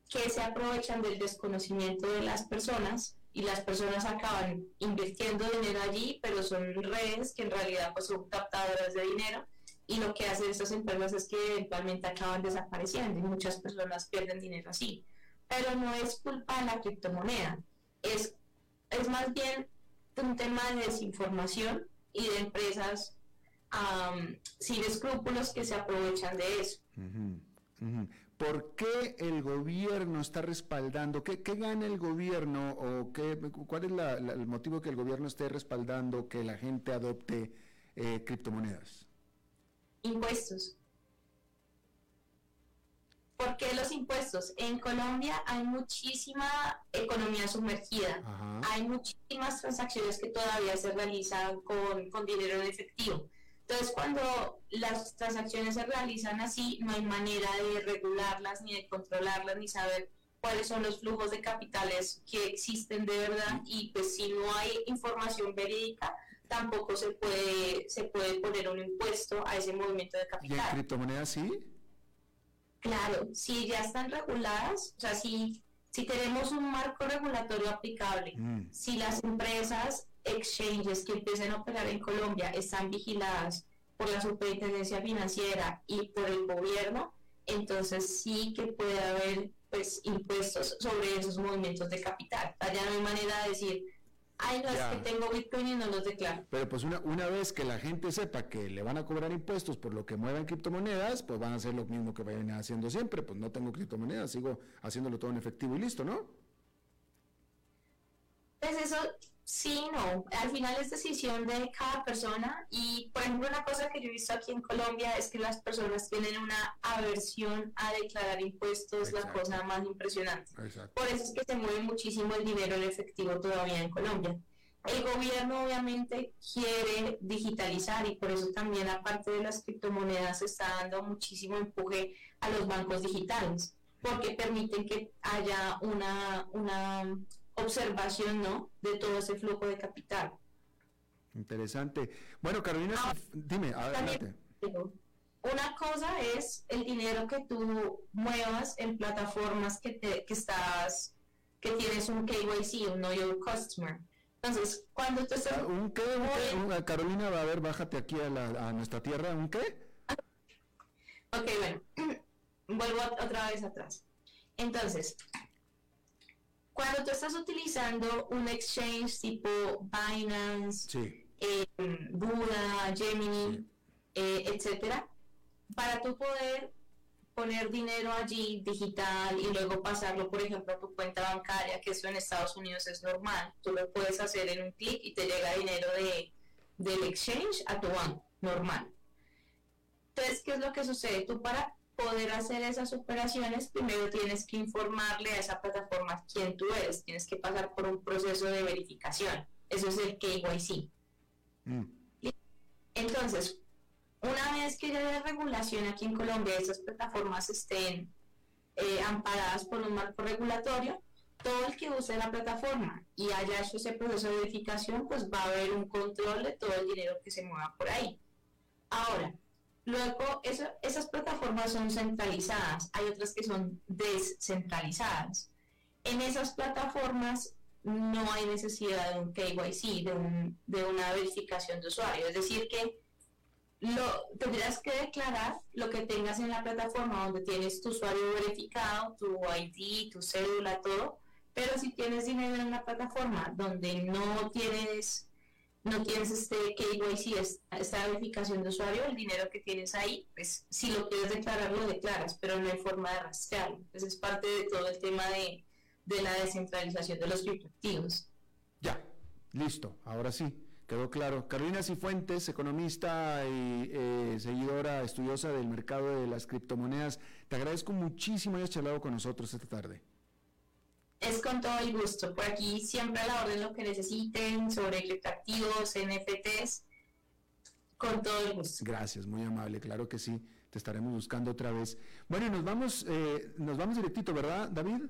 que se aprovechan del desconocimiento de las personas y las personas acaban invirtiendo dinero allí, pero son redes que en realidad pues, son captadoras de dinero y lo que hacen estas empresas es que eventualmente acaban desapareciendo y muchas personas pierden dinero así. Pero no es culpa de la criptomoneda, es, es más bien un tema de desinformación y de empresas sin escrúpulos que se aprovechan de eso. ¿Por qué el gobierno está respaldando? ¿Qué, gana el gobierno o qué, cuál es el motivo que el gobierno esté respaldando que la gente adopte eh, criptomonedas? Impuestos. ¿Por qué los impuestos? En Colombia hay muchísima economía sumergida, hay muchísimas transacciones que todavía se realizan con, con, dinero en efectivo. Entonces, cuando las transacciones se realizan así, no hay manera de regularlas, ni de controlarlas, ni saber cuáles son los flujos de capitales que existen de verdad. Y pues si no hay información verídica, tampoco se puede, se puede poner un impuesto a ese movimiento de capital. ¿Y en criptomonedas sí? Claro, si ya están reguladas, o sea, si, si tenemos un marco regulatorio aplicable, mm. si las empresas, exchanges que empiecen a operar en Colombia están vigiladas por la superintendencia financiera y por el gobierno, entonces sí que puede haber pues impuestos sobre esos movimientos de capital. Ya no hay manera de decir, Ay, no, es que tengo Bitcoin y no los declaro. Pero pues una, una vez que la gente sepa que le van a cobrar impuestos por lo que muevan criptomonedas, pues van a hacer lo mismo que vayan haciendo siempre. Pues no tengo criptomonedas, sigo haciéndolo todo en efectivo y listo, ¿no? Pues eso Sí, no. Al final es decisión de cada persona y, por ejemplo, una cosa que yo he visto aquí en Colombia es que las personas tienen una aversión a declarar impuestos, la cosa más impresionante. Por eso es que se mueve muchísimo el dinero en efectivo todavía en Colombia. El gobierno obviamente quiere digitalizar y por eso también aparte de las criptomonedas está dando muchísimo empuje a los bancos digitales porque permiten que haya una, una observación, ¿no? De todo ese flujo de capital. Interesante. Bueno, Carolina, ah, dime, adelante. Una cosa es el dinero que tú muevas en plataformas que, te, que estás, que tienes un KYC, un Know Your Customer. Entonces, cuando tú estás... Ah, ¿Un qué? Un Carolina, va a ver, bájate aquí a, la, a nuestra tierra, ¿un qué? ok, bueno, vuelvo otra vez atrás. Entonces, cuando tú estás utilizando un exchange tipo Binance, eh, Buda, Gemini, eh, etcétera, para tú poder poner dinero allí digital y luego pasarlo, por ejemplo, a tu cuenta bancaria, que eso en Estados Unidos es normal. Tú lo puedes hacer en un clic y te llega dinero de, del exchange a tu banco, normal. Entonces, ¿qué es lo que sucede? Tú para poder hacer esas operaciones, primero tienes que informarle a esa plataforma quién tú eres, tienes que pasar por un proceso de verificación. Eso es el KYC. Mm. Entonces, una vez que ya regulación aquí en Colombia, esas plataformas estén eh, amparadas por un marco regulatorio, todo el que use la plataforma y haya hecho ese proceso de verificación, pues va a haber un control de todo el dinero que se mueva por ahí. Ahora, luego esas plataformas son centralizadas, hay otras que son descentralizadas. En esas plataformas no hay necesidad de un KYC, de, un, de una verificación de usuario, es decir que tendrás que declarar lo que tengas en la plataforma donde tienes tu usuario verificado, tu ID, tu cédula, todo. Pero si tienes dinero en la plataforma donde no tienes no tienes este KYC, esta verificación de usuario, el dinero que tienes ahí, pues si lo quieres declarar, lo declaras, pero no hay forma de rastrearlo. Entonces es parte de todo el tema de, de la descentralización de los criptoactivos. Ya, listo, ahora sí. Quedó claro. Carolina Cifuentes, economista y eh, seguidora estudiosa del mercado de las criptomonedas, te agradezco muchísimo hayas charlado con nosotros esta tarde. Es con todo el gusto. Por aquí siempre a la orden lo que necesiten sobre criptoactivos, NFTs, con todo el gusto. Gracias, muy amable, claro que sí. Te estaremos buscando otra vez. Bueno, nos vamos, eh, nos vamos directito, ¿verdad, David?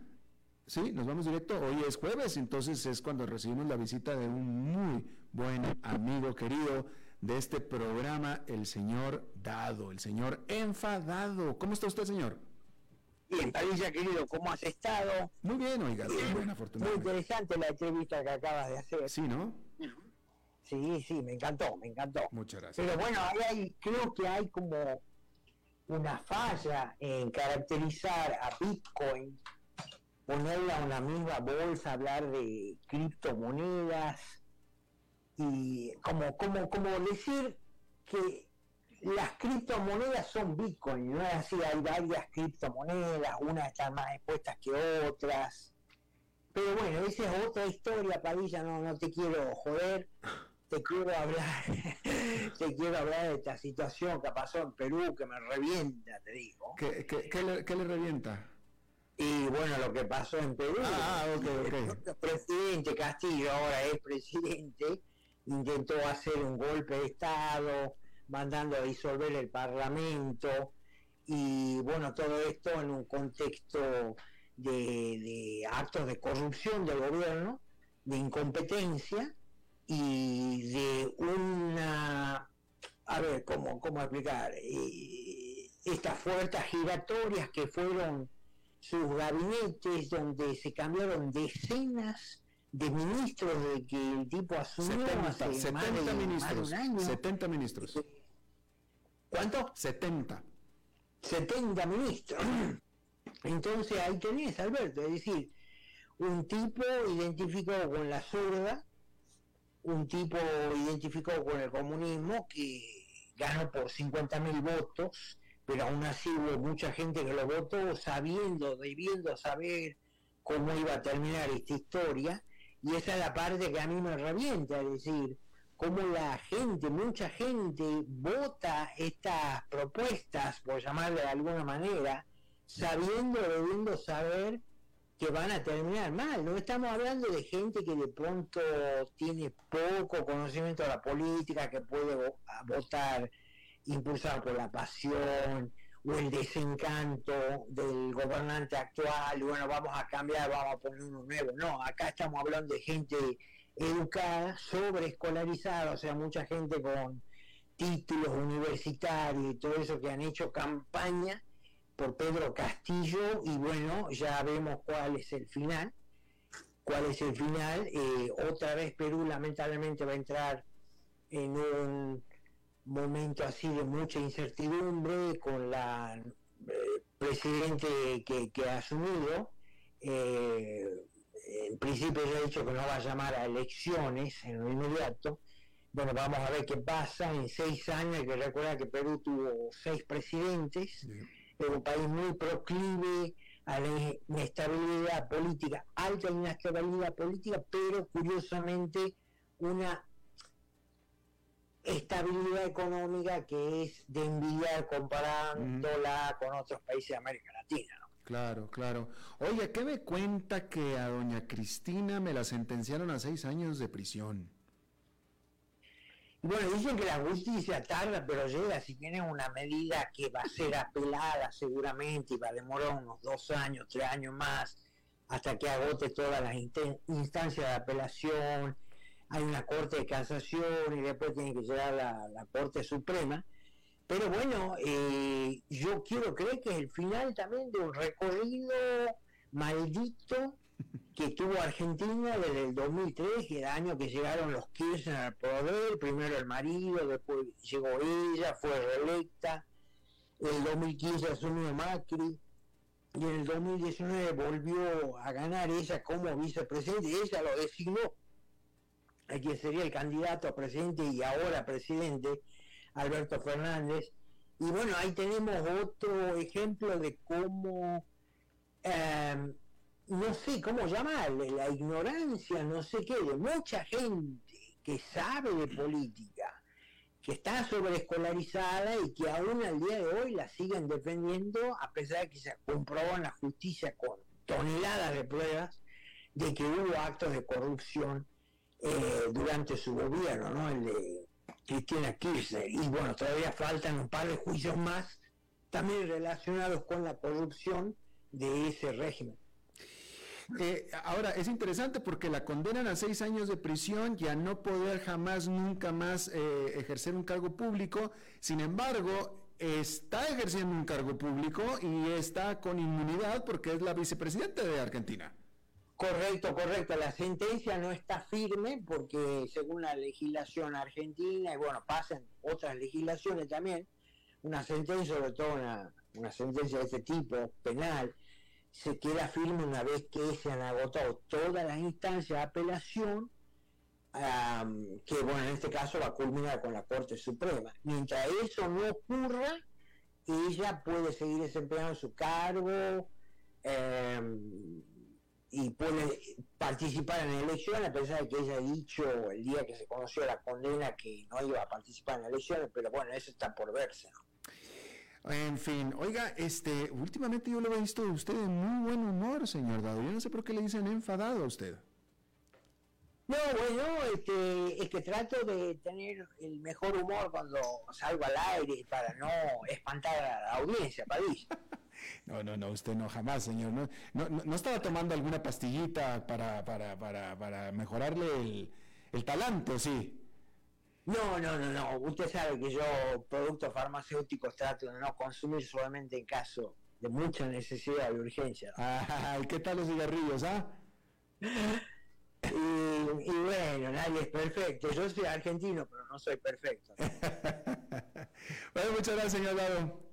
Sí, nos vamos directo. Hoy es jueves, entonces es cuando recibimos la visita de un muy buen amigo querido de este programa, el señor Dado, el señor enfadado. ¿Cómo está usted, señor? Bien, Padilla, querido, ¿cómo has estado? Muy bien, oiga, bien, afortunadamente. Muy interesante la entrevista que acabas de hacer. Sí, ¿no? Sí, sí, me encantó, me encantó. Muchas gracias. Pero bueno, hay, creo que hay como una falla en caracterizar a Bitcoin ponerla a una misma bolsa, hablar de criptomonedas y como, como, como decir que las criptomonedas son Bitcoin, no es así, hay varias criptomonedas, unas están más expuestas que otras. Pero bueno, esa es otra historia, Padilla, no, no te quiero joder, te quiero hablar, te quiero hablar de esta situación que pasó en Perú, que me revienta, te digo. ¿Qué, qué, qué le revienta? Y bueno, lo que pasó en Perú, ah, el presidente Castillo, ahora es presidente, intentó hacer un golpe de Estado, mandando a disolver el Parlamento, y bueno, todo esto en un contexto de, actos de corrupción del gobierno, de incompetencia y de una, a ver, ¿cómo, cómo explicar? Eh, estas fuerzas giratorias que fueron sus gabinetes donde se cambiaron decenas de ministros de que el tipo asumió 70, hace 70 ministros, 70 ministros. ¿Cuánto? 70. 70 ministros. Entonces ahí tenés, Alberto, es decir, un tipo identificado con la zurda, un tipo identificado con el comunismo que ganó por 50 mil votos, pero aún así hubo mucha gente que lo votó sabiendo, debiendo saber cómo iba a terminar esta historia, y esa es la parte que a mí me revienta, es decir, cómo la gente, mucha gente vota estas propuestas, por llamarle de alguna manera, sabiendo, debiendo saber que van a terminar mal. No estamos hablando de gente que de pronto tiene poco conocimiento de la política, que puede votar impulsado por la pasión o el desencanto del gobernante actual, y bueno, vamos a cambiar, vamos a poner uno nuevo. No, acá estamos hablando de gente educada, sobreescolarizada, o sea, mucha gente con títulos universitarios y todo eso que han hecho campaña por Pedro Castillo y bueno, ya vemos cuál es el final. ¿Cuál es el final? Eh, otra vez Perú lamentablemente va a entrar en un momento así de mucha incertidumbre con la eh, presidente que, ha asumido, eh, en principio ya ha dicho que no va a llamar a elecciones en lo inmediato. Bueno, vamos a ver qué pasa en seis años, que recordar que Perú tuvo seis presidentes, es un país muy proclive a la inestabilidad política, alta inestabilidad política, pero curiosamente una estabilidad económica que es de envidiar comparándola con otros países de América Latina. Claro, claro. Oye, ¿qué me cuenta que a doña Cristina me la sentenciaron a seis años de prisión? Bueno, dicen que la justicia tarda, pero llega, si tiene una medida que va a ser apelada seguramente y va a demorar unos dos años, tres años más, hasta que agote todas las instancias de apelación, hay una Corte de Casación y después tiene que llegar a la, Corte Suprema. Pero bueno, eh, yo quiero creer que es el final también de un recorrido maldito que tuvo Argentina desde el 2003, que el año que llegaron los Kirchner al poder, primero el marido, después llegó ella, fue reelecta, el 2015 asumió Macri, y en el 2019 volvió a ganar ella como vicepresidente, ella lo designó a quien sería el candidato a presidente y ahora presidente, Alberto Fernández. Y bueno, ahí tenemos otro ejemplo de cómo, em, no sé cómo llamarle, la ignorancia, no sé qué, de mucha gente que sabe de política, que está sobreescolarizada y que aún al día de hoy la siguen defendiendo, a pesar de que se en la justicia con toneladas de pruebas de que hubo actos de corrupción eh, durante su gobierno, ¿no? Cristina Kirchner. Y bueno, todavía faltan un par de juicios más, también relacionados con la corrupción de ese régimen. Eh, ahora, es interesante porque la condenan a seis años de prisión y a no poder jamás, nunca más eh, ejercer un cargo público. Sin embargo, está ejerciendo un cargo público y está con inmunidad porque es la vicepresidenta de Argentina. Correcto, correcto. La sentencia no está firme porque según la legislación argentina, y bueno, pasan otras legislaciones también, una sentencia, sobre todo una, una sentencia de este tipo, penal, se queda firme una vez que se han agotado todas las instancias de apelación, que bueno, en este caso va a culminar con la Corte Suprema. Mientras eso no ocurra, ella puede seguir desempeñando su cargo. Eh, y puede participar en la elección, a pesar de que ella ha dicho el día que se conoció la condena que no iba a participar en la elección, pero bueno, eso está por verse. En fin, oiga, este, últimamente yo lo he visto de usted de muy buen humor, señor Dado. Yo no sé por qué le dicen enfadado a usted. No, bueno, este, es que trato de tener el mejor humor cuando salgo al aire para no espantar a la audiencia, París. No, no, no, usted no, jamás, señor. No, no, no estaba tomando alguna pastillita para, para, para, para mejorarle el, el talante, ¿sí? No, no, no, no. Usted sabe que yo productos farmacéuticos trato de no consumir solamente en caso de mucha necesidad y urgencia. Ah, ¿y qué tal los cigarrillos, ah? Y, y, bueno, nadie es perfecto. Yo soy argentino, pero no soy perfecto. bueno, muchas gracias, señor Lado.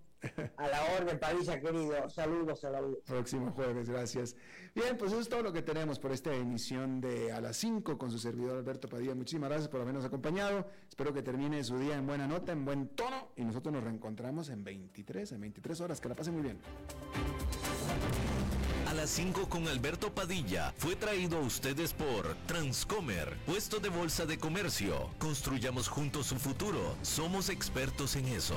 A la orden, Padilla, querido. Saludos a la. Próximo jueves, gracias. Bien, pues eso es todo lo que tenemos por esta emisión de A las 5 con su servidor Alberto Padilla. Muchísimas gracias por habernos acompañado. Espero que termine su día en buena nota, en buen tono. Y nosotros nos reencontramos en 23, en 23 horas. Que la pasen muy bien. A las 5 con Alberto Padilla fue traído a ustedes por Transcomer, puesto de bolsa de comercio. Construyamos juntos su futuro. Somos expertos en eso.